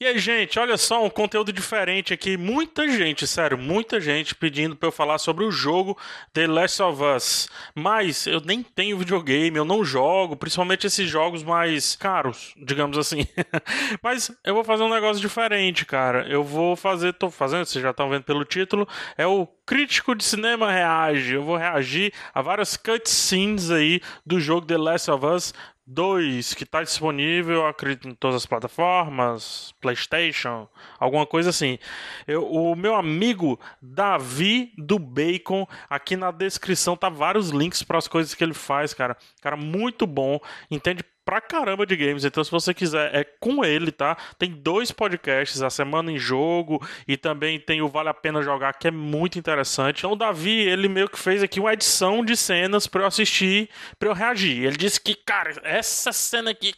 E aí, gente, olha só um conteúdo diferente aqui. Muita gente, sério, muita gente pedindo para eu falar sobre o jogo The Last of Us. Mas eu nem tenho videogame, eu não jogo, principalmente esses jogos mais caros, digamos assim. Mas eu vou fazer um negócio diferente, cara. Eu vou fazer, tô fazendo, vocês já estão vendo pelo título, é o Crítico de Cinema Reage. Eu vou reagir a várias cutscenes aí do jogo The Last of Us 2, que está disponível, acredito, em todas as plataformas, PlayStation, alguma coisa assim. Eu, o meu amigo Davi do Bacon, aqui na descrição tá vários links para as coisas que ele faz, cara. Cara, muito bom, entende pra caramba de games. Então, se você quiser, é com ele, tá? Tem dois podcasts, a Semana em Jogo e também tem o Vale a Pena Jogar, que é muito interessante. Então, o Davi, ele meio que fez aqui uma edição de cenas pra eu assistir, pra eu reagir. Ele disse que, cara, essa cena aqui.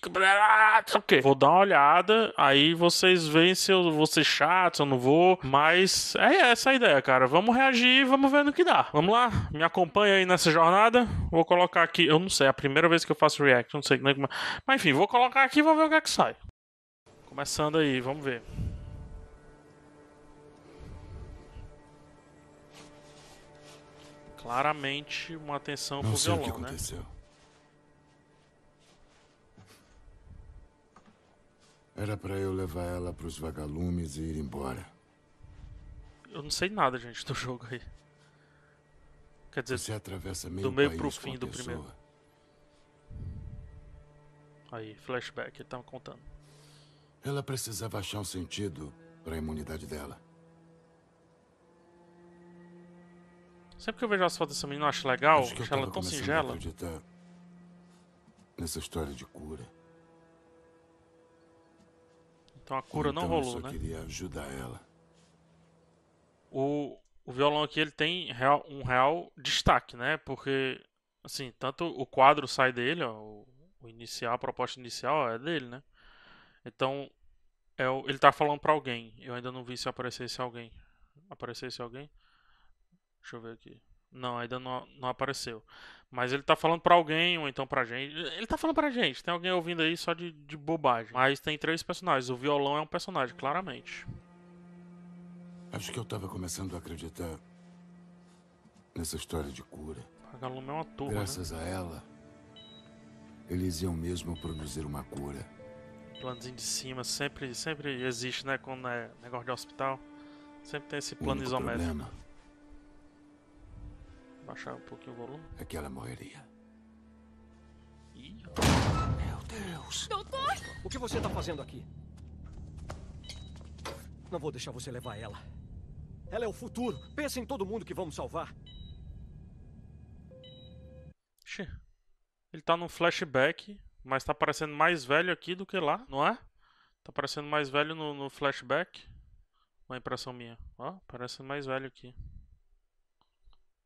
Ok, vou dar uma olhada, aí vocês veem se eu vou ser chato, se eu não vou. Mas é essa a ideia, cara. Vamos reagir e vamos ver no que dá. Vamos lá, me acompanha aí nessa jornada. Vou colocar aqui, eu não sei, é a primeira vez que eu faço react, não sei como é mas enfim, vou colocar aqui e vou ver o que é que sai. Começando aí, vamos ver. Claramente uma atenção Não pro sei violão, o que né? aconteceu. Era pra eu levar ela pros vagalumes e ir embora. Eu não sei nada, gente, do jogo aí. Quer dizer, Você atravessa meio do meio pro fim do pessoa. primeiro. Aí, flashback, ele tava contando. Ela precisava achar um sentido pra imunidade dela. Sempre que eu vejo as fotos dessa menina, eu acho legal, Acho que eu acho ela tão singela. acreditar nessa história de cura. Então a cura não então eu rolou, só né? queria ajudar ela. o, o violão aqui ele tem real- um real destaque, né? Porque, assim, tanto o quadro sai dele, ó, o, o inicial, a proposta inicial é dele, né? Então, é o- ele tá falando pra alguém. Eu ainda não vi se aparecesse alguém. Aparecesse alguém? Deixa eu ver aqui. Não, ainda não, não apareceu. Mas ele tá falando pra alguém, ou então pra gente. Ele tá falando pra gente. Tem alguém ouvindo aí só de, de bobagem. Mas tem três personagens. O violão é um personagem, claramente. Acho que eu tava começando a acreditar nessa história de cura. Vagalume é uma turma, né? Graças a ela, eles iam mesmo produzir uma cura. planozinho de cima sempre, sempre existe, né? Quando é negócio de hospital. Sempre tem esse plano isométrico. problema Baixar um pouquinho o volume. é que ela morreria. Ih, Meu Deus! Doutor! O que você tá fazendo aqui? Não vou deixar você levar ela. Ela é o futuro. Pensa em todo mundo que vamos salvar. Oxi. Ele tá num flashback, mas tá parecendo mais velho aqui do que lá, não é? Tá parecendo mais velho no, no flashback. Uma impressão minha. Ó, parecendo mais velho aqui.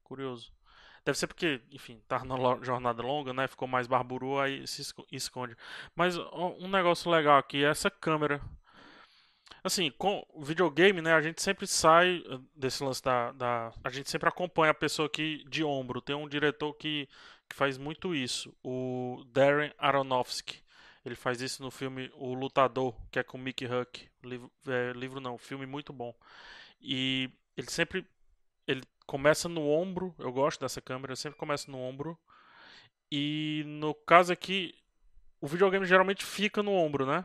Curioso. Deve ser porque, enfim, tá na jornada longa, né? Ficou mais barburu, aí se esco- esconde. Mas ó, um negócio legal aqui é essa câmera. Assim, com videogame, né? A gente sempre sai eh, desse lance da, da. A gente sempre acompanha a pessoa aqui de ombro. Tem um diretor que, que faz muito isso, o Darren Aronofsky. Ele faz isso no filme O Lutador, que é com Mickey Huck. Livro, é, livro não, filme muito bom. E ele sempre ele começa no ombro. Eu gosto dessa câmera, sempre começa no ombro. E no caso aqui, o videogame geralmente fica no ombro, né?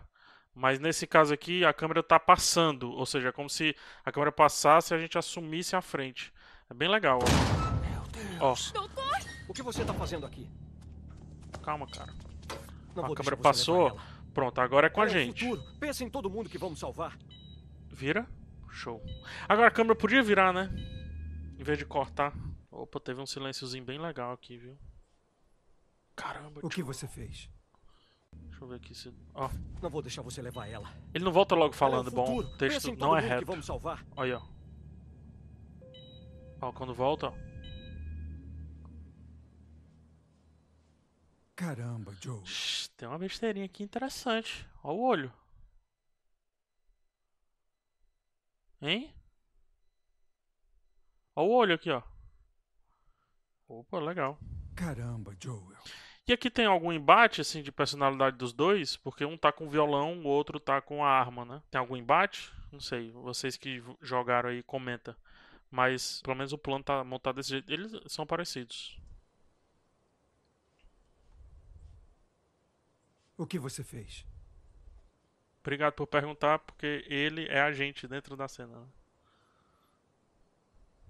Mas nesse caso aqui, a câmera tá passando, ou seja, é como se a câmera passasse e a gente assumisse a frente. É bem legal. ó. Meu Deus! Ó, Doutor! O que você tá fazendo aqui? calma, cara. Não A câmera passou. Pronto, agora é com a é gente. futuro. Pensa em todo mundo que vamos salvar. Vira. Show. Agora a câmera podia virar, né? Em vez de cortar. Opa, teve um silênciozinho bem legal aqui, viu? Caramba, O que tio. você fez? Deixa eu ver aqui se. Ó, Não vou deixar você levar ela. ele não volta logo é falando, bom. futuro. O texto não é que reto. Olha, ó. Ó, quando volta, ó. Caramba, Joe. Tem uma besteirinha aqui interessante. Ó o olho. Hein? Ó o olho aqui, ó. Opa, legal. Caramba, Joel. E aqui tem algum embate, assim, de personalidade dos dois? Porque um tá com violão, o outro tá com a arma, né? Tem algum embate? Não sei. Vocês que jogaram aí, comenta. Mas, pelo menos o plano tá montado desse jeito. Eles são parecidos. O que você fez? Obrigado por perguntar, porque ele é a gente dentro da cena. né?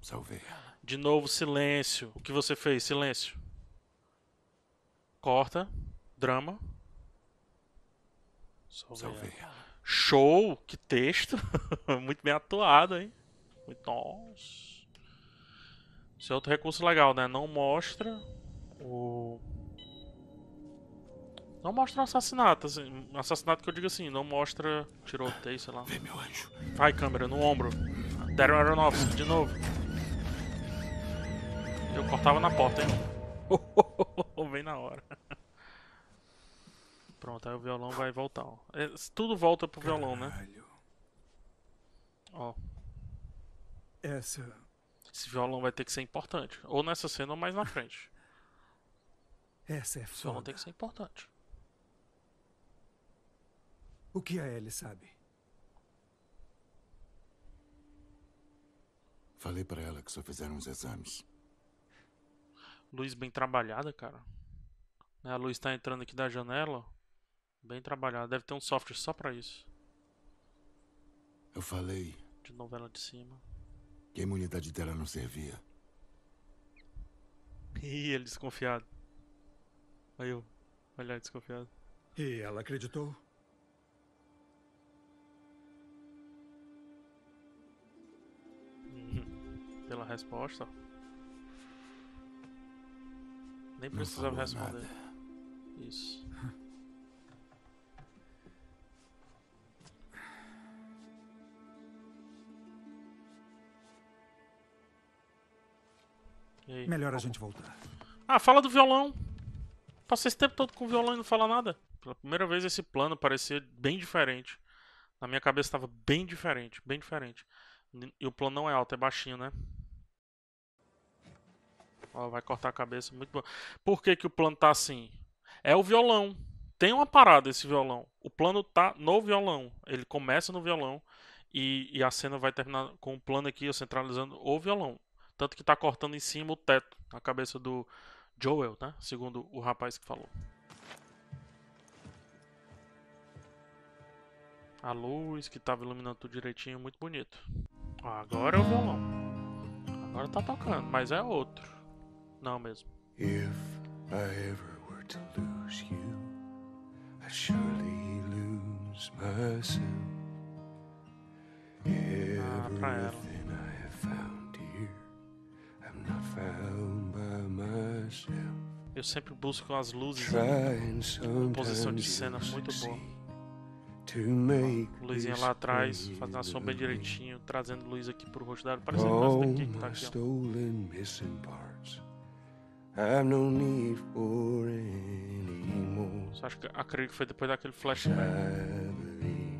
Salvei. De novo, silêncio. O que você fez? Silêncio. Corta. Drama. Salvei. Salvei. Show! Que texto! Muito bem atuado, hein? Muito... Nossa. Esse é outro recurso legal, né? Não mostra o. Não mostra o assassinato. Assim, assassinato que eu digo assim, não mostra tiroteio, sei lá. Vem, meu anjo. Vai, câmera, no ombro. Darren Aronofsky, de novo. Eu cortava na porta, hein? Bem na hora. Pronto, aí o violão vai voltar. Ó. É, tudo volta pro violão, né? Caralho. Ó, Essa. esse violão vai ter que ser importante. Ou nessa cena ou mais na frente. Essa é Esse violão foda. tem que ser importante. O que a Ellie sabe? Falei pra ela que só fizeram os exames. Luz bem trabalhada, cara. Né, A luz tá entrando aqui da janela. Bem trabalhada. Deve ter um software só pra isso. Eu falei De novela de cima. que a imunidade dela não servia. Ih, ele desconfiado. Aí eu. Olhar desconfiado. E ela acreditou? Pela resposta. Nem precisava responder. nada. Isso. Aí? Melhor a gente voltar. Ah, fala do violão. Passei esse tempo todo com o violão e não fala nada. Pela primeira vez esse plano parecia bem diferente. Na minha cabeça estava bem diferente, bem diferente. E o plano não é alto, é baixinho, né? Ó, vai cortar a cabeça, muito bom. Por que, que o plano tá assim? É o violão. Tem uma parada esse violão. O plano tá no violão. Ele começa no violão e, e a cena vai terminar com o plano aqui, centralizando o violão. Tanto que tá cortando em cima o teto, a cabeça do Joel, né? Segundo o rapaz que falou. A luz que tava iluminando tudo direitinho, muito bonito. Agora é o violão. Agora tá tocando, mas é outro. Não mesmo. If I ever were to lose you, I surely lose myself. pra ela. Everything I have found here, I'm not found by myself. Eu sempre busco as luzes. Trying Composição de cena muito boa. make Luzinha lá atrás, fazendo a sombra direitinho, trazendo luz aqui pro rosto dela. Parecendo All essa daqui que tá my aqui, ó. I've no need for any more. Só acho que acredito que foi depois daquele flashback. I believe.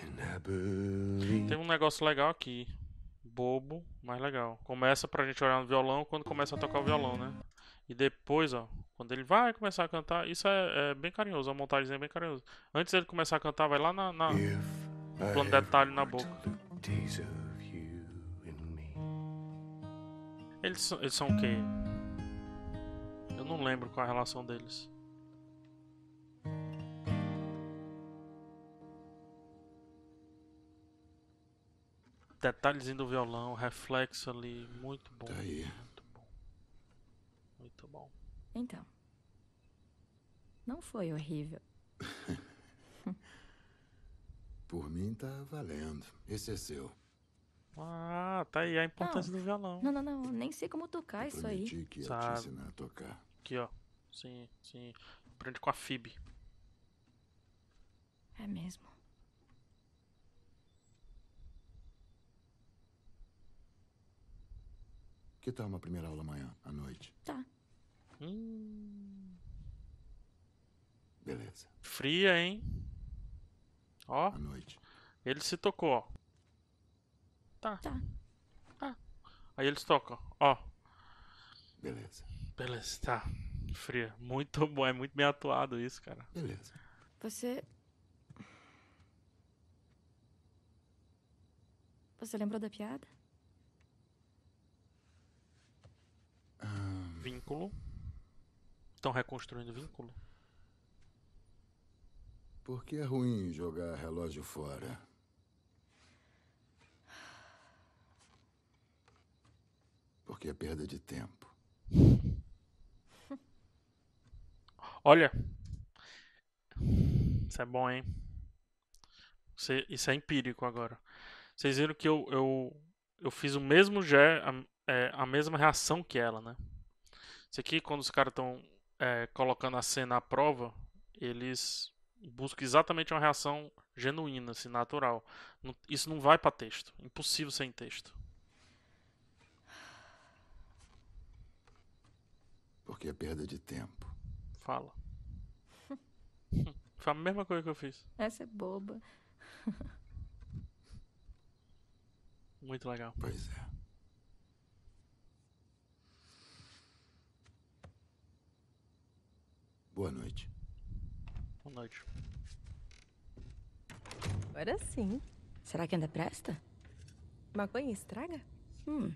And I believe. Tem um negócio legal aqui. Bobo, mas legal. Começa pra gente olhar no violão quando começa a tocar o violão, né? E depois, ó, quando ele vai começar a cantar, isso é, é bem carinhoso, a montagem é bem carinhosa. Antes dele começar a cantar, vai lá na. na- I plano detalhe na boca. Eles, são- eles são o quê? Eu não lembro qual a relação deles. Detalhezinho do violão, reflexo ali, muito bom. Tá aí. Muito bom. Muito bom. Então. Não foi horrível. Por mim tá valendo. Esse é seu. Ah, tá aí a importância do violão. Não, não, não. Nem sei como tocar isso aí. Prometi que ia Sabe. te ensinar a tocar. Aqui, ó. Sim, sim. Aprende com a Phoebe. É mesmo. Que tal uma primeira aula amanhã, à noite? Tá. Hum, Beleza. fria, hein? Ó, À noite. ele se tocou, ó. Tá. Tá. Aí eles tocam, ó. Beleza. Beleza, tá. Fria. Muito bom, é muito bem atuado isso, cara. Beleza. Você. Você lembrou da piada? Vínculo. Estão reconstruindo o vínculo? Por que é ruim jogar relógio fora? Porque é perda de tempo. Olha. Isso é bom, hein? Isso é, isso é empírico agora. Vocês viram que eu, eu, eu fiz o mesmo a, é, a mesma reação que ela, né? Isso aqui, quando os caras estão é, colocando a cena à prova, eles buscam exatamente uma reação genuína, assim, natural. Isso não vai pra texto. Impossível sem texto. Porque é perda de tempo. Fala. Foi a mesma coisa que eu fiz. Essa é boba. Muito legal. Pois é. Boa noite. Boa noite. Agora sim. Será que ainda presta? Maconha estraga? Hum,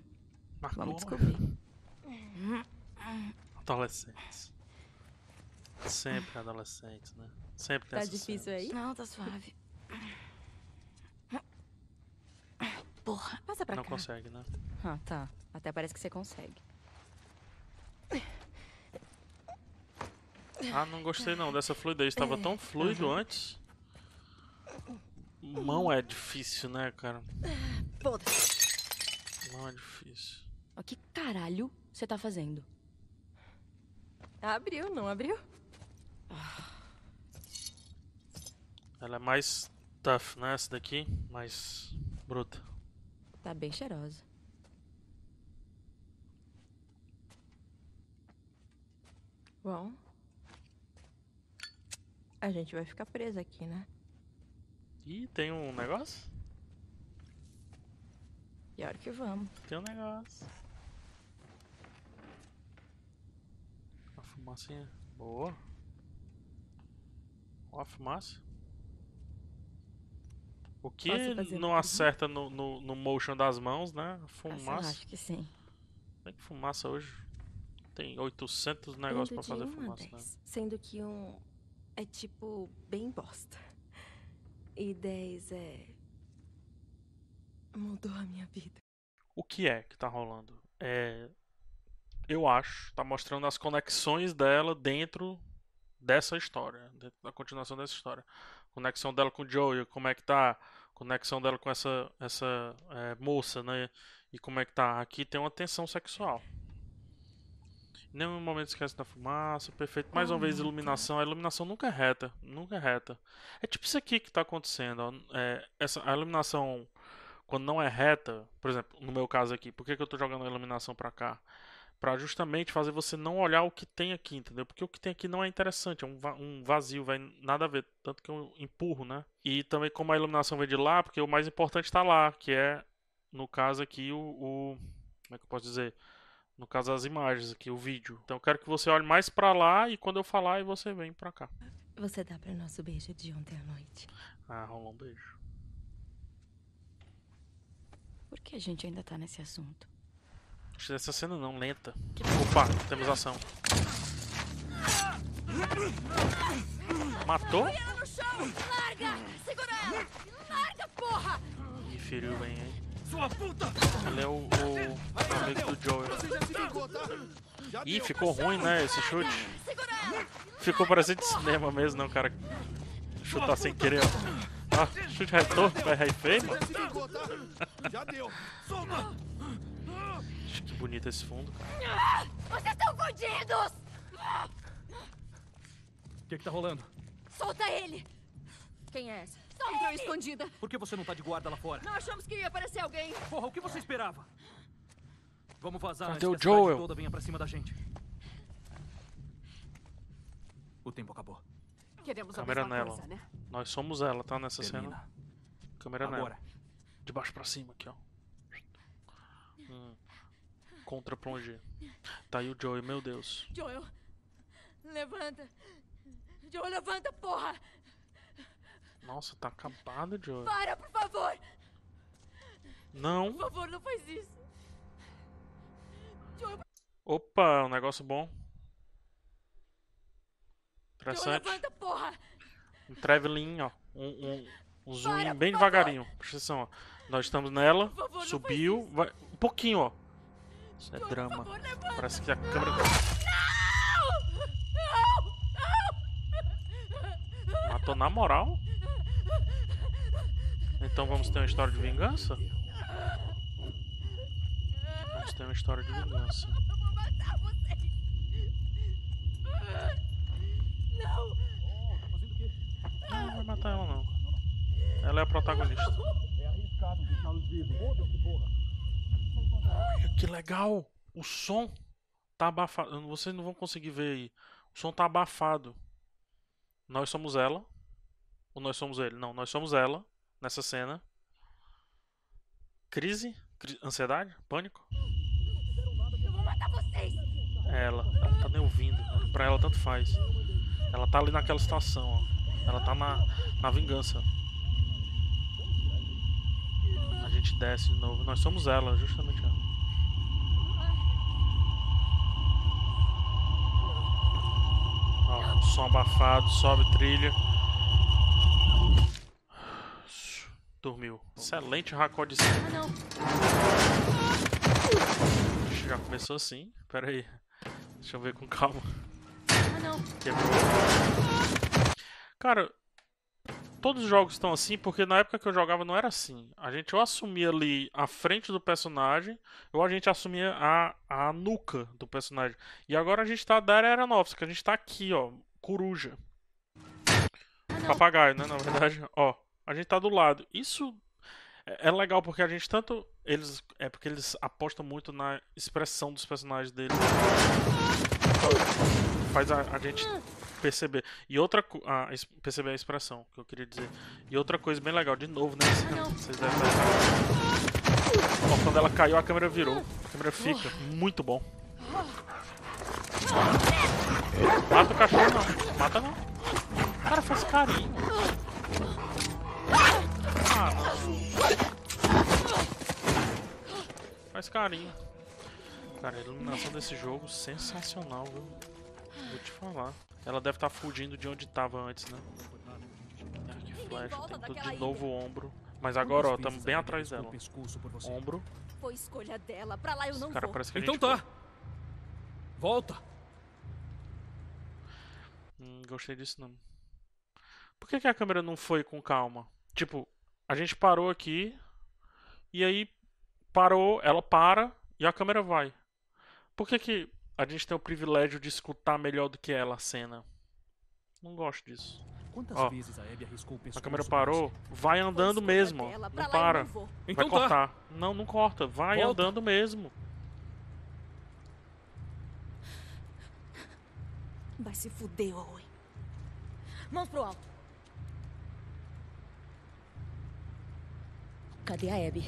Marcou. vamos descobrir. Adolescentes. Sempre adolescentes, né? Sempre tem Tá difícil cena. aí? Não, tá suave. Porra. Passa pra Não cá. consegue, né? Ah, tá. Até parece que você consegue. Ah, não gostei não dessa fluidez. Tava tão fluido antes. Mão é difícil, né, cara? Foda-se. Mão é difícil. O que caralho você tá fazendo? Abriu, não abriu? Ela é mais tough, né? Essa daqui, mais bruta. Tá bem cheirosa. Bom. A gente vai ficar presa aqui, né? Ih, tem um negócio? Pior que vamos. Tem um negócio. Uma fumacinha. Boa. Ó a fumaça. O que não uma acerta no, no, no motion das mãos, né? Ah, Fumaça. acho que sim. Tem que fumaça hoje. Tem 800 negócios pra fazer fumaça, né? Sendo que um é tipo bem bosta. E 10 é. Mudou a minha vida. O que é que tá rolando? É. Eu acho, tá mostrando as conexões dela dentro dessa história, dentro da continuação dessa história. Conexão dela com o Joey, como é que tá? Conexão dela com essa, essa é, moça, né? E como é que tá? Aqui tem uma tensão sexual. Em nenhum momento esquece da fumaça, perfeito. Mais uma vez, iluminação. A iluminação nunca é reta, nunca é reta. É tipo isso aqui que tá acontecendo. ó. É, essa, a iluminação, quando não é reta, por exemplo, no meu caso aqui, por que, que eu tô jogando a iluminação pra cá? Pra justamente fazer você não olhar o que tem aqui, entendeu? Porque o que tem aqui não é interessante, é um, va- um vazio, vai nada a ver. Tanto que eu empurro, né? E também como a iluminação vem de lá, porque o mais importante tá lá, que é, no caso aqui, o, o- Como é que eu posso dizer? No caso, as imagens aqui, o vídeo. Então eu quero que você olhe mais pra lá e quando eu falar, aí você vem pra cá. Você dá pra nosso beijo de ontem à noite. Ah, rolou um beijo. Por que a gente ainda tá nesse assunto? Acho que essa cena não, lenta. Opa, temos ação. Matou? Ih, feriu bem, hein? Sua puta! Ele é o, o amigo do Joel. Ih, ficou ruim, né, esse chute? Ficou parecendo de cinema mesmo, né, o cara chutar sem querer, ó. Ah, chute retorno, vai rei feio, mano. Já deu! Solta! Que bonito esse fundo, cara. Vocês estão fodidos! O que, que tá rolando? Solta ele! Quem é essa? Entrou escondida! Por que você não tá de guarda lá fora? Não achamos que ia aparecer alguém! Porra, o que você esperava? Vamos vazar Cadê antes o que a cidade Joel? toda venha pra cima da gente. O tempo acabou. Queremos a Câmera nela. coisa, né? Nós somos ela, tá, nessa cena. Termina. Câmera Agora. nela. De baixo pra cima aqui, ó. Hum. Contra plonger. Tá aí o Joey, meu Deus. Joel, levanta. Joel, levanta, porra! Nossa, tá acabado, Joey. Para, por favor! Não. Por favor, não faz isso. Joel, Opa, um negócio bom. Joel, Interessante. levanta, porra! Um traveling, ó. Um, um, um zoom Para, bem devagarinho. Presta atenção, ó. Nós estamos nela. Favor, Subiu. Vai, um pouquinho, ó. Isso é drama. Favor! Parece que a câmera. Matou na moral? Então vamos ter uma história de vingança? Vamos ter uma história de vingança. Eu vou matar vocês! Não! Não, não vai matar ela não. Ela é a protagonista. Olha que legal! O som tá abafado. Vocês não vão conseguir ver aí. O som tá abafado. Nós somos ela. Ou nós somos ele? Não, nós somos ela nessa cena. Crise? Cri- Ansiedade? Pânico? Eu vou matar vocês! É ela. Ela tá nem ouvindo. Pra ela tanto faz. Ela tá ali naquela situação, ó. Ela tá na, na vingança. A gente desce de novo. Nós somos ela, justamente ela. Ó, som abafado, sobe trilha. Dormiu. Excelente raccord de cima. Ah! Já começou assim. Pera aí. Deixa eu ver com calma. Ah, não! Quebrou. Cara, todos os jogos estão assim porque na época que eu jogava não era assim. A gente ou assumia ali a frente do personagem ou a gente assumia a, a nuca do personagem. E agora a gente tá da era Aeronautica, a gente tá aqui, ó, coruja. Ah! Papagaio, né, na verdade. Ó, a gente tá do lado. Isso é é legal porque a gente tanto eles é porque eles apostam muito na expressão dos personagens deles. Faz a, a gente perceber. E outra co- a, es- perceber a expressão que eu queria dizer. E outra coisa bem legal, de novo, né? Vocês devem estar. Ó, quando ela caiu, a câmera virou. A câmera fica. Muito bom. Mata o cachorro não. Mata não. Cara, faz carinho. Ah. Faz carinho. Cara, a iluminação desse jogo sensacional, viu? Vou te falar. Ela deve estar fugindo de onde estava antes, né? Ah, que flash, de novo o ombro. Mas agora, ó, estamos bem atrás dela. Ombro. Foi escolha dela. Pra lá eu não Cara, vou. parece que Então tá. Volta. Hum, gostei disso não. Por que, que a câmera não foi com calma? Tipo, a gente parou aqui e aí parou, ela para e a câmera vai. Por que, que a gente tem o privilégio de escutar melhor do que ela a cena? Não gosto disso. Quantas Ó, vezes a Abby arriscou o A câmera parou, vai andando mesmo. dela. Não para. não? Então Vai tá. cortar. Não, não corta. Vai Volta. andando mesmo. Vai se fuder, Owen. Mãos pro alto. Cadê a Abby?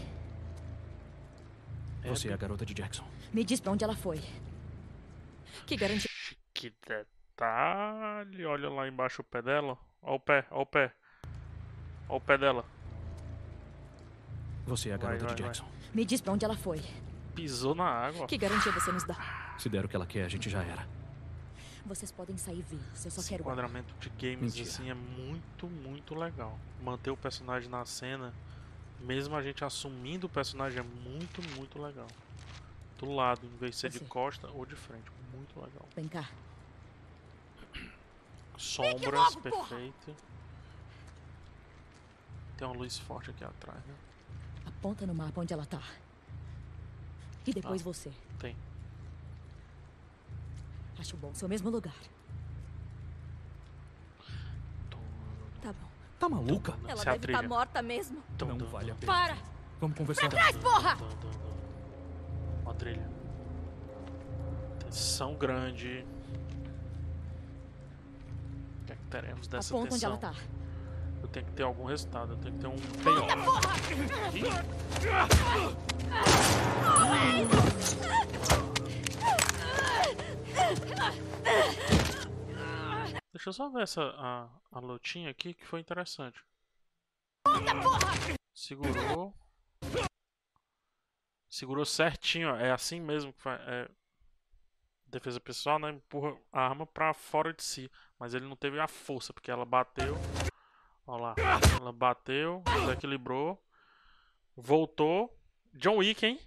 Você é a garota de Jackson. Me diz pra onde ela foi. Que garante... Que detalhe. Olha lá embaixo o pé dela. Olha o pé, olha o pé. Olha o pé dela. Você é a Vai, garota vai, de vai. Jackson. Me diz pra onde ela foi. Pisou na água. Que garantia você nos dá? Se der o que ela quer, a gente já era. Vocês podem sair vivos. Eu só Esse quero... enquadramento de games Mentira. assim é muito, muito legal. Manter o personagem na cena, mesmo a gente assumindo o personagem, é muito, muito legal. Do lado, em vez de ser de Você. costa ou de frente. Muito legal. Vem cá. Sombras, logo, porra! perfeito. Tem uma luz forte aqui atrás, né? Aponta no mapa onde ela tá. E depois Ah. você. Tem. Acho bom. Seu mesmo lugar. Tá bom. Tá maluca? Ela Essa é deve estar trilha. morta mesmo. Tum, Não vale a pena. Para! Vamos conversar. Trás, porra! tum, tum, tum. Ó a trilha. Tensão grande. O que é que teremos dessa Aponta onde ela tá. Eu tem que ter algum resultado, tem que ter um. Deixa eu só ver essa a, a lutinha aqui que foi interessante. Segurou. Segurou certinho, ó. É assim mesmo que faz. É... Defesa pessoal, né? Empurra a arma pra fora de si. Mas ele não teve a força, porque ela bateu. Olha lá. Ela bateu, desequilibrou. Voltou. John Wick, hein?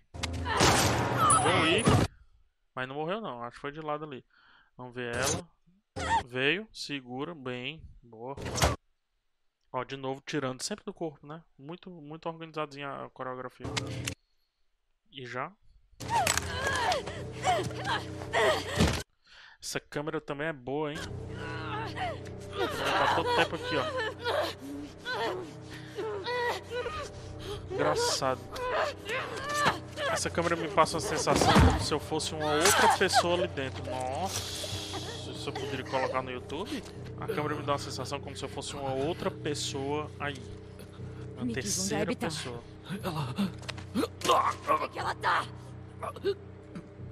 John Wick. Mas não morreu não, acho que foi de lado ali. Vamos ver ela. Veio, segura, bem, boa. Ó, de novo tirando sempre do corpo, né? Muito, muito organizadinha a coreografia. E já. Essa câmera também é boa, hein? Tá todo tempo aqui, ó. Engraçado. Essa câmera me passa uma sensação como se eu fosse uma outra pessoa ali dentro. Nossa, isso eu poderia colocar no YouTube? A câmera me dá uma sensação como se eu fosse uma outra pessoa aí. Uma terceira pessoa. Onde é que ela tá?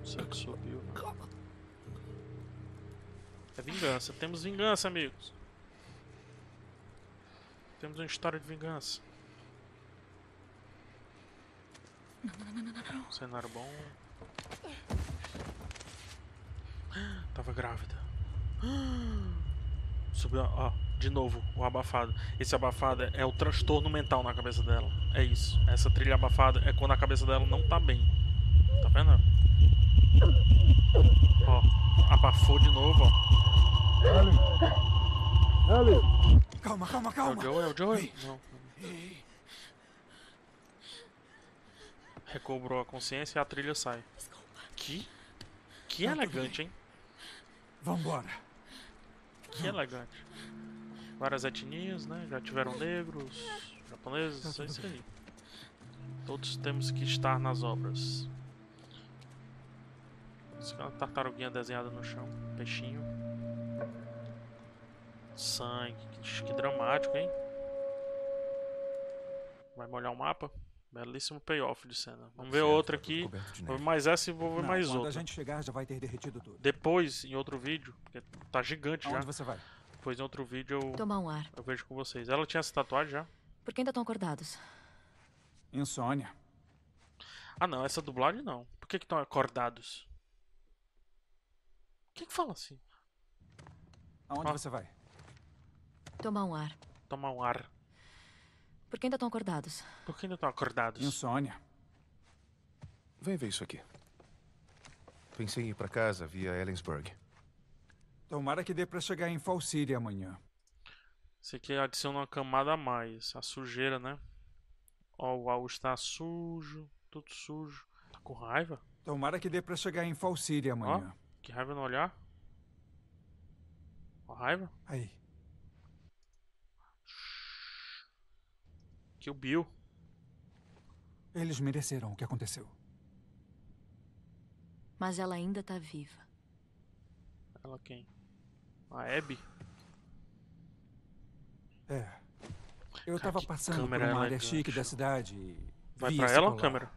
Será que subiu? É vingança. Temos vingança, amigos. Temos uma história de vingança. Cenário bom. Tava grávida. Subiu, ó, de novo, o abafado. Esse abafado é o transtorno mental na cabeça dela. É isso. Essa trilha abafada é quando a cabeça dela não tá bem. Tá vendo? Ó, abafou de novo, ó. Calma, calma, É o calma. Joe, é o Joe? Não. Recobrou a consciência e a trilha sai. Que? Que Tá tudo elegante, hein? Vambora. Que elegante. Várias etnias, né? Já tiveram negros, japoneses, é isso aí. Todos temos que estar nas obras. Isso aqui é uma tartaruguinha desenhada no chão. Peixinho. Sangue. Que, que dramático, hein? Vai molhar o mapa? Belíssimo payoff de cena. Vamos ver outra aqui. Vou ver mais essa e vou ver Não, mais quando outra. a gente chegar, já vai ter derretido tudo. Depois, em outro vídeo, porque tá gigante já. Aonde você vai? Depois em outro vídeo eu, Tomar um ar. eu vejo com vocês. Ela tinha essa tatuagem já? Por que ainda estão acordados? Insônia. Ah não, essa dublagem não. Por que que estão acordados? Quem que fala assim? Aonde Ah. você vai? Tomar um ar. Tomar um ar. Por que ainda estão acordados? Por que ainda estão acordados? Insônia. Vem ver isso aqui. Pensei em ir pra casa via Ellensburg. Tomara que dê pra chegar em Fall City amanhã. Esse aqui adiciona uma camada a mais. A sujeira, né? Ó, o AU está sujo. Tudo sujo. Tá com raiva? Tomara que dê pra chegar em Fall City amanhã. Que raiva no olhar? Com raiva? Aí. Que o Bill. Eles mereceram o que aconteceu. Mas ela ainda tá viva. Ela quem? A Abby? É. Eu Cara, tava passando por uma área chique da cidade e. Vai vi pra ela, colar. câmera?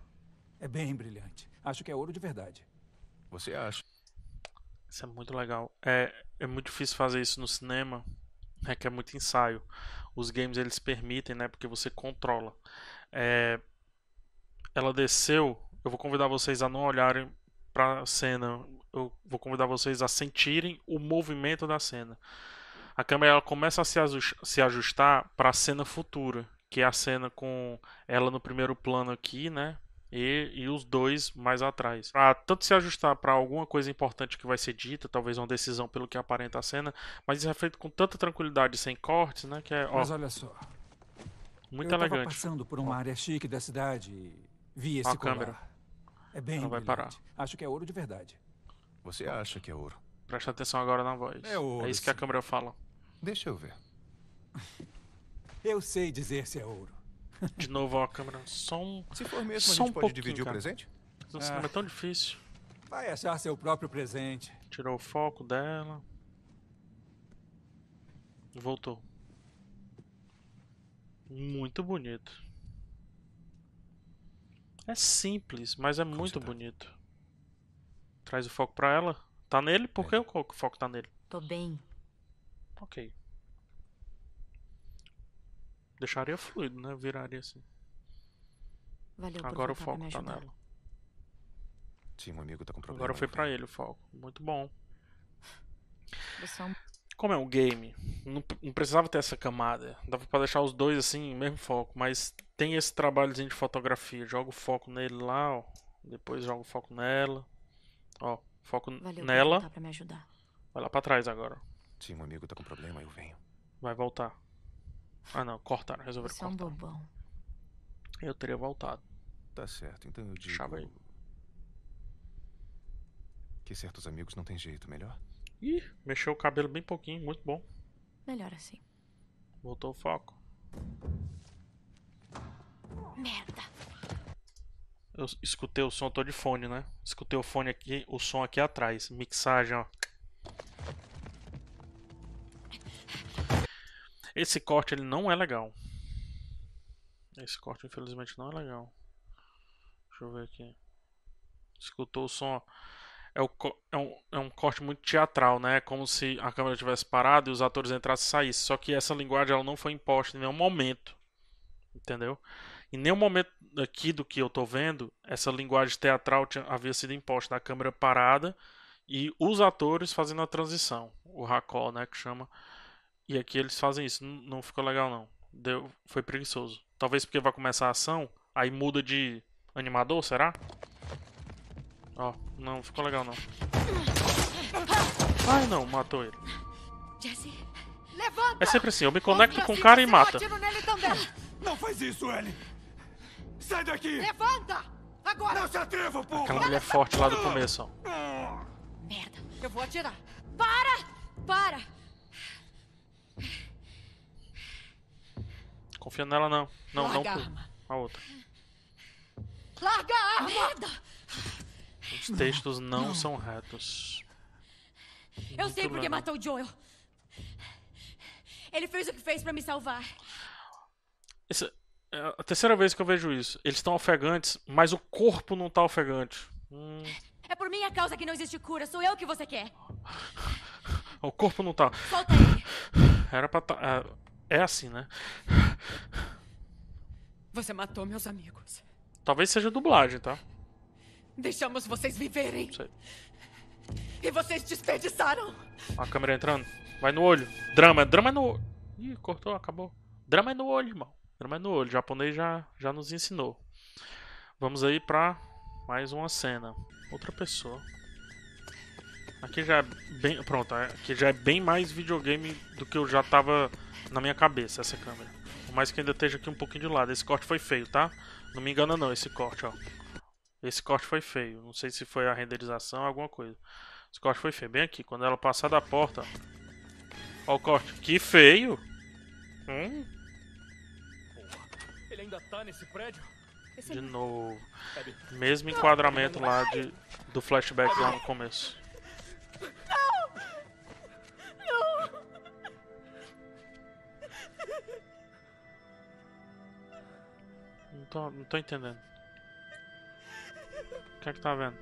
É bem brilhante. Acho que é ouro de verdade. Você acha? Isso é muito legal. É, é muito difícil fazer isso no cinema, é que é muito ensaio. Os games eles permitem, né? Porque você controla. É, ela desceu. Eu vou convidar vocês a não olharem pra cena. Eu vou convidar vocês a sentirem o movimento da cena. A câmera ela começa a se se ajustar para a cena futura, que é a cena com ela no primeiro plano aqui, né? E, e os dois mais atrás. Pra tanto se ajustar para alguma coisa importante que vai ser dita, talvez uma decisão pelo que aparenta a cena, mas isso é feito com tanta tranquilidade, sem cortes, né? Que é ó, Mas olha só. muito eu elegante. passando por uma área chique da cidade e vi esse Ó câmera. É bem Ela vai brilhante. Acho que é ouro de verdade. Você acha que é ouro? Presta atenção agora na voz. É ouro, isso que a sim. câmera fala. Deixa eu ver. Eu sei dizer se é ouro. De novo, ó, a câmera. Só um. Se for mesmo, a Só gente um pode pouquinho, dividir cara. o presente? O cinema é tão difícil. Vai achar seu próprio presente. Tirou o foco dela. Voltou. Muito bonito. É simples, mas é muito você tá? bonito. Traz o foco pra ela. Tá nele? Por que o co- o foco tá nele? Tô bem. Ok. Deixaria fluido, né? Viraria assim. Valeu Agora o foco tá nela. Sim, um amigo tá com problema. Agora foi venho. ele o foco. Muito bom. É Como é um game, não, não precisava ter essa camada. Dava pra deixar os dois assim, mesmo foco. Mas tem esse trabalhozinho de fotografia. Joga o foco nele lá, ó. Depois joga o foco nela. Ó, foco Valeu nela. pra me ajudar. Vai lá pra trás agora. Sim, um amigo tá com problema, eu venho. Vai voltar. Ah não, cortaram, resolveram Você é um cortar. bobão. Eu teria voltado. Tá certo, então eu digo. Chava aí. Que certos amigos não tem jeito, melhor? Ih, mexeu o cabelo bem pouquinho, muito bom. Melhor assim. Voltou o foco. Merda. Eu escutei o som, tô de fone, né? Escutei o fone aqui, o som aqui atrás. Mixagem, ó. Esse corte ele não é legal. Esse corte infelizmente não é legal. Deixa eu ver aqui. Escutou o som. É, o é um, é um corte muito teatral, né? É como se a câmera tivesse parado e os atores entrassem e saíssem. Só que essa linguagem ela não foi imposta em nenhum momento. Entendeu? Em nenhum momento aqui do que eu tô vendo, essa linguagem teatral tinha- havia sido imposta na câmera parada e os atores fazendo a transição. O racó, né, que chama. E aqui eles fazem isso. Não, não ficou legal, não. Deu, foi preguiçoso. Talvez porque vai começar a ação, aí muda de animador, será? Ó, não ficou legal, não. Ai, não, matou ele. Jesse, Levanta! É sempre assim, eu me conecto pra com o cara e mata. Não faz isso, Ellie! Sai daqui! Levanta! Agora! Não se atreva, porra! Aquela mulher forte lá do começo, ó. merda. Eu vou atirar! Para! Para! Confia nela, não. Não, não. Larga a pô. arma! A outra. Larga a arma! Merda! Os textos não são retos. Eu sei porque matou o Joel. Ele fez o que fez pra me salvar. Essa é a terceira vez que eu vejo isso. Eles estão ofegantes, mas o corpo não tá ofegante. Hum, É por minha causa que não existe cura. Sou eu que você quer. o corpo não tá. Solta ele. Era pra tá. É, é assim, né? Você matou meus amigos. Talvez seja dublagem, tá? Deixamos vocês viverem. E vocês desperdiçaram. A câmera entrando. Vai no olho. Drama. Drama é no olho. Ih, cortou, acabou. Drama é no olho, irmão. Drama é no olho. O japonês já, já nos ensinou. Vamos aí pra mais uma cena. Outra pessoa. Aqui já é bem. Pronto, aqui já é bem mais videogame do que eu já tava na minha cabeça, essa câmera. Por mais que ainda esteja aqui um pouquinho de lado. Esse corte foi feio, tá? Não me engana não, esse corte, ó. Esse corte foi feio. Não sei se foi a renderização ou alguma coisa. Esse corte foi feio. Bem aqui, quando ela passar da porta. Ó o corte. Que feio! Hum, Ele ainda tá nesse prédio? de novo. Mesmo enquadramento lá de, do flashback lá no começo. Não tô, não tô entendendo. O que é que tá vendo?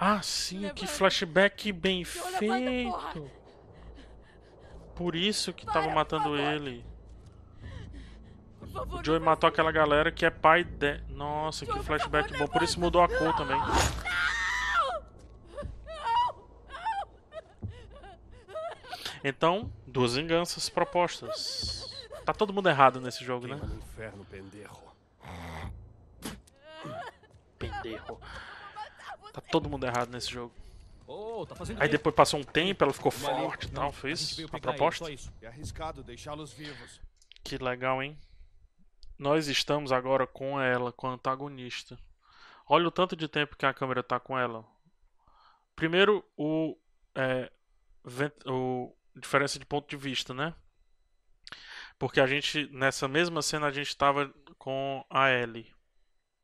Ah, sim, que Levanta. flashback bem levanta, porra. feito. Por isso que Para, tava matando ele. Por favor, O Joey matou aquela galera que é pai de. Nossa, que Joey, flashback favor, bom. Por isso mudou a cor também. Então, duas vinganças propostas. Tá todo mundo errado nesse jogo, né? inferno, pendejo. Pendejo. Tá todo mundo errado nesse jogo. Oh, tá fazendo Aí depois passou um tempo, ela ficou Uma forte e Não, tal. Foi isso a ele, proposta? É arriscado deixá-los vivos. Que legal, hein? Nós estamos agora com ela, com a antagonista. Olha o tanto de tempo que a câmera tá com ela. Primeiro, o, é, o diferença de ponto de vista, né? Porque a gente, nessa mesma cena, a gente estava com a Ellie.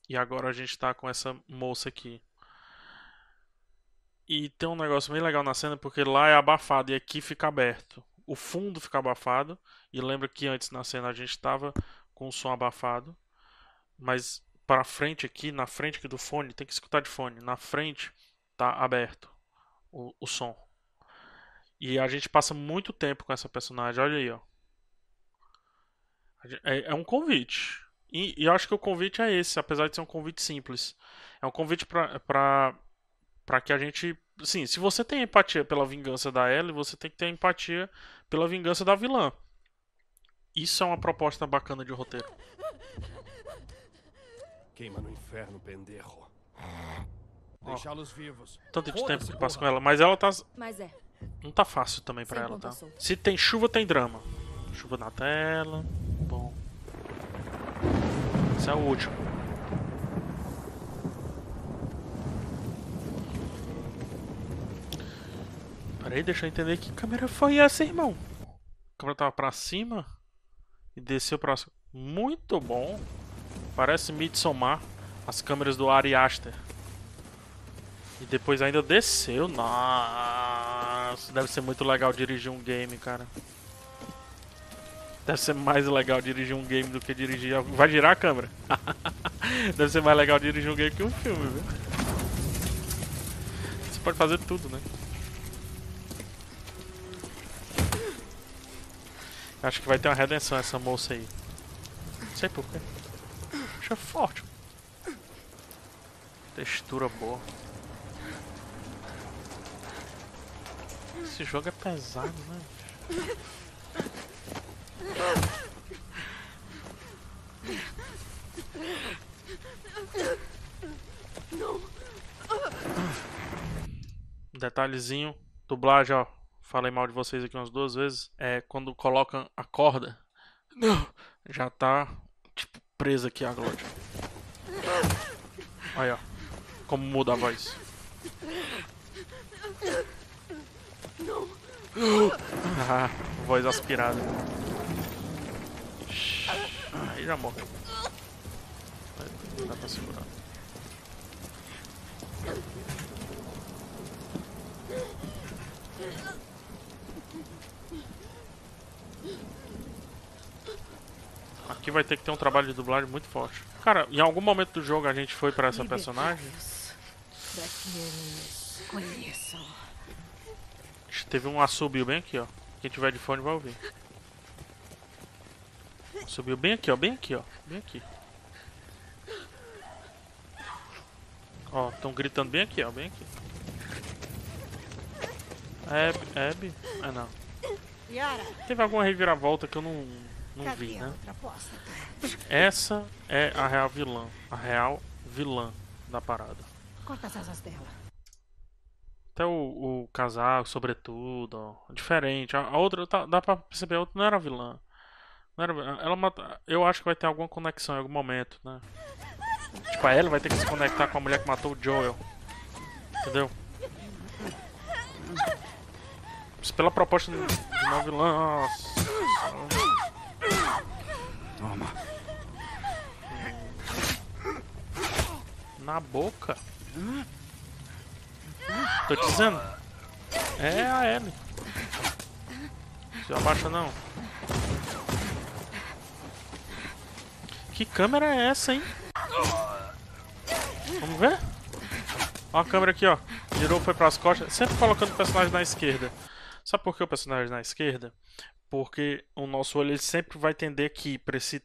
E agora a gente tá com essa moça aqui. E tem um negócio bem legal na cena, porque lá é abafado e aqui fica aberto. O fundo fica abafado. E lembra que antes na cena a gente estava com o som abafado. Mas para frente aqui, na frente aqui do fone, tem que escutar de fone. Na frente tá aberto o, o som. E a gente passa muito tempo com essa personagem. Olha aí, ó. É, é um convite. E, e, eu acho que o convite é esse, apesar de ser um convite simples. É um convite para que a gente. Sim, se você tem empatia pela vingança da Ellie, você tem que ter empatia pela vingança da vilã. Isso é uma proposta bacana de roteiro. Queima no inferno, pendejo. Deixá-los vivos. Tanto de tempo que passa com ela, mas ela tá. Mas é. Não tá fácil também pra Sem ela, tá? solta. Se tem chuva, tem drama. Chuva na tela. Esse é o último. Peraí, deixa eu entender que câmera foi essa, irmão. A câmera tava pra cima e desceu pra. Muito bom. Parece Midsommar. As câmeras do Ari Aster. E depois ainda desceu. Nossa, deve ser muito legal dirigir um game, cara. Deve ser mais legal dirigir um game do que dirigir. Vai girar a câmera? deve ser mais legal dirigir um game que um filme, viu? Você pode fazer tudo, né? Acho que vai ter uma redenção essa moça aí. Não sei porquê. Acho forte. Textura boa. Esse jogo é pesado, né? Detalhezinho, dublagem, ó. Falei mal de vocês aqui umas duas vezes. É quando colocam a corda. Não! Já tá, tipo, presa aqui a glote. Aí, ó. Como muda a voz. Ah, voz aspirada. Aí já morreu. Não dá pra segurar. Aqui vai ter que ter um trabalho de dublagem muito forte. Cara, em algum momento do jogo a gente foi pra essa personagem. Teve um assobio bem aqui, ó. Quem tiver de fone vai ouvir. Subiu bem aqui, ó. Bem aqui, ó. Bem aqui. Ó, estão gritando bem aqui, ó. Bem aqui. Ab, Ab? Ah, não. Teve alguma reviravolta que eu não, não vi, né? Essa é a real vilã. A real vilã da parada. Corta as asas dela. Até o, o casaco, sobretudo, ó, diferente. A, a outra, tá- dá pra perceber, a outra não era vilã. Ela mata, eu acho que vai ter alguma conexão em algum momento, né? Tipo, a Ellie vai ter que se conectar com a mulher que matou o Joel. Entendeu? Isso pela proposta de. Nossa. Toma. Na boca? Tô te dizendo. É a Ellie. Se abaixa não. Que câmera é essa, hein? Vamos ver? Ó a câmera aqui, ó. Girou, foi pras costas. Sempre colocando o personagem na esquerda. Sabe por que o personagem na esquerda? Porque o nosso olho ele sempre vai tender aqui pra esse.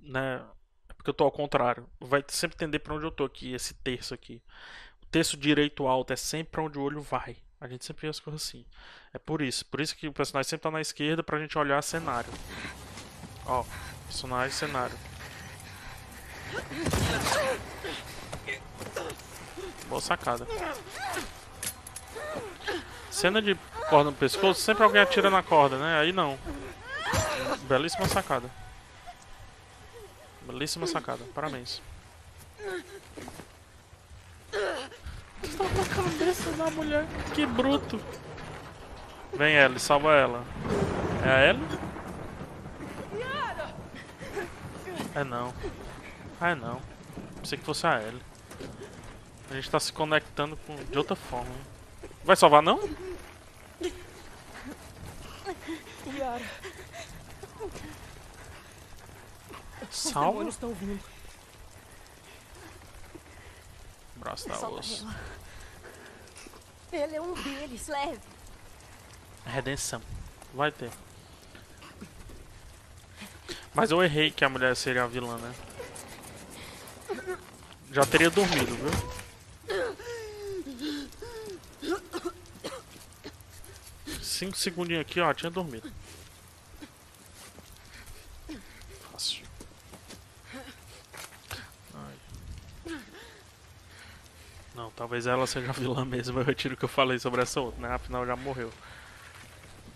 Né? É porque eu tô ao contrário. Vai sempre tender pra onde eu tô aqui, esse terço aqui. O terço direito alto é sempre pra onde o olho vai. A gente sempre vê as coisas assim. É por isso. Por isso que o personagem sempre tá na esquerda pra gente olhar cenário. Ó, personagem, cenário. Boa sacada. Cena de corda no pescoço, sempre alguém atira na corda, né? Aí não. Belíssima sacada. Belíssima sacada, parabéns. Está com a cabeça da mulher, que bruto. Vem Ellie, salva ela. É a Ellie? É não. Ah, é não. Pensei que fosse a Ellie. A gente tá se conectando com... de outra forma. hein? Vai salvar não? Os Salva. demônios estão vindo. Braço Solta osso. Ele é um deles, leve. Redenção. Vai ter. Mas eu errei que a mulher seria a vilã, né? Já teria dormido, viu? Cinco segundinhos aqui, ó, tinha dormido. Fácil. Ai. Não, talvez ela seja vilã mesmo. Eu retiro o que eu falei sobre essa outra, né? Afinal já morreu.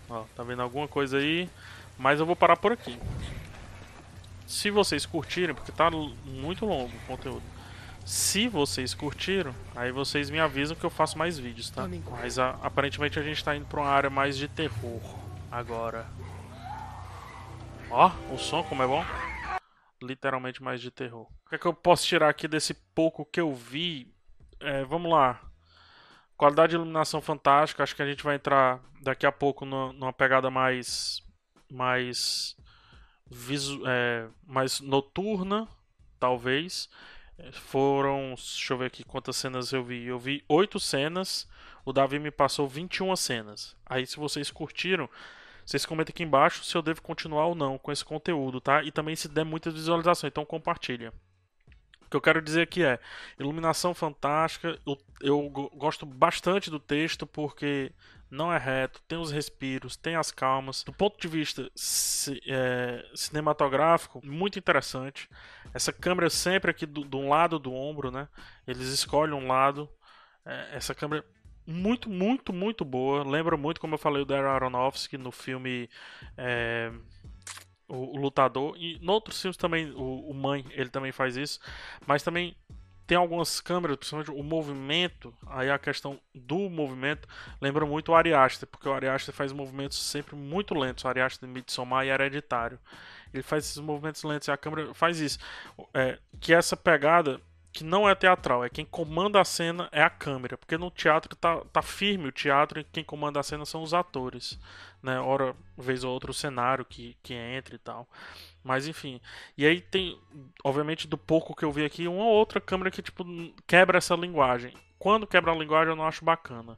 Ó, tá vendo alguma coisa aí? Mas eu vou parar por aqui. Se vocês curtirem, porque tá muito longo o conteúdo. Se vocês curtiram, aí vocês me avisam que eu faço mais vídeos, tá? Mas a- aparentemente a gente tá indo pra uma área mais de terror agora. Ó, o som como é bom. Literalmente mais de terror. O que é que eu posso tirar aqui desse pouco que eu vi? É, vamos lá. Qualidade de iluminação fantástica. Acho que a gente vai entrar daqui a pouco no- numa pegada mais. mais. Visu, é, mais noturna, talvez. É, Foram. Deixa eu ver aqui quantas cenas eu vi. Eu vi 8 cenas. O Davi me passou 21 cenas. Aí, se vocês curtiram, vocês comentem aqui embaixo se eu devo continuar ou não com esse conteúdo, tá? E também se der muita visualização, então compartilha. O que eu quero dizer aqui é iluminação fantástica. Eu, eu go- gosto bastante do texto porque não é reto, tem os respiros, tem as calmas. Do ponto de vista é, cinematográfico, muito interessante. Essa câmera sempre aqui do, de um lado do ombro, né? Eles escolhem um lado. É, essa câmera muito, muito, muito boa. Lembra muito, como eu falei, o Darren Aronofsky no filme é, o, o Lutador. E em outros filmes também, o, o Mãe, ele também faz isso. Mas também tem algumas câmeras, principalmente o movimento, aí a questão do movimento lembra muito o Ari Aster, porque o Ari Aster faz movimentos sempre muito lentos, o Ari Aster de Midsommar e Hereditário. Ele faz esses movimentos lentos e a câmera faz isso. É, que essa pegada que não é teatral, é quem comanda a cena é a câmera, porque no teatro tá, tá firme o teatro e quem comanda a cena são os atores, né? Ora, vez ou outra o cenário que, que entra e tal. Mas enfim. E aí tem, obviamente, do pouco que eu vi aqui, uma outra câmera que tipo quebra essa linguagem. Quando quebra a linguagem eu não acho bacana.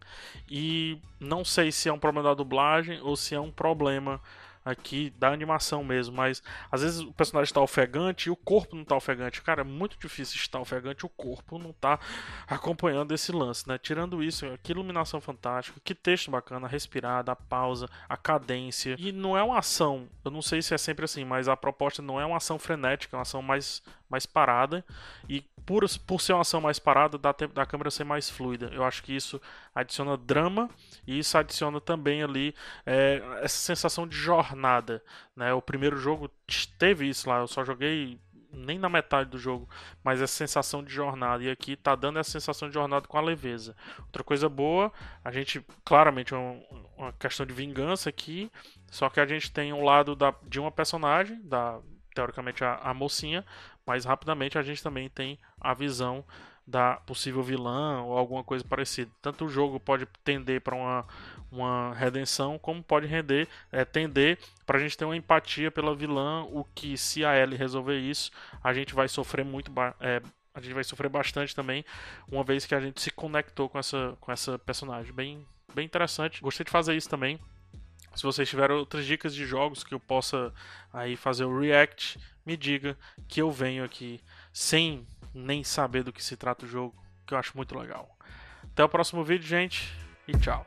E não sei se é um problema da dublagem ou se é um problema aqui da animação mesmo, mas às vezes o personagem está ofegante e o corpo não está ofegante. Cara, é muito difícil estar ofegante e o corpo não tá acompanhando esse lance, né? Tirando isso, que iluminação fantástica, que texto bacana, a respirada, a pausa, a cadência. E não é uma ação, eu não sei se é sempre assim, mas a proposta não é uma ação frenética, é uma ação mais, mais parada. E por, por ser uma ação mais parada, dá tempo da câmera ser mais fluida. Eu acho que isso adiciona drama e isso adiciona também ali é, essa sensação de jornada. Né? O primeiro jogo teve isso lá, eu só joguei nem na metade do jogo, mas essa sensação de jornada. E aqui tá dando essa sensação de jornada com a leveza. Outra coisa boa, a gente, claramente, é um, uma questão de vingança aqui, só que a gente tem um lado da, de uma personagem, da teoricamente a, a mocinha, mas rapidamente a gente também tem a visão da possível vilã ou alguma coisa parecida. Tanto o jogo pode tender para uma, uma redenção, como pode render, é, tender para a gente ter uma empatia pela vilã, o que se a Ellie resolver isso, a gente vai sofrer muito, é, a gente vai sofrer bastante também, uma vez que a gente se conectou com essa, com essa personagem. Bem, bem interessante. Gostei de fazer isso também. Se vocês tiverem outras dicas de jogos que eu possa aí fazer o react, me diga que eu venho aqui sem nem saber do que se trata o jogo, que eu acho muito legal. Até o próximo vídeo, gente, e tchau.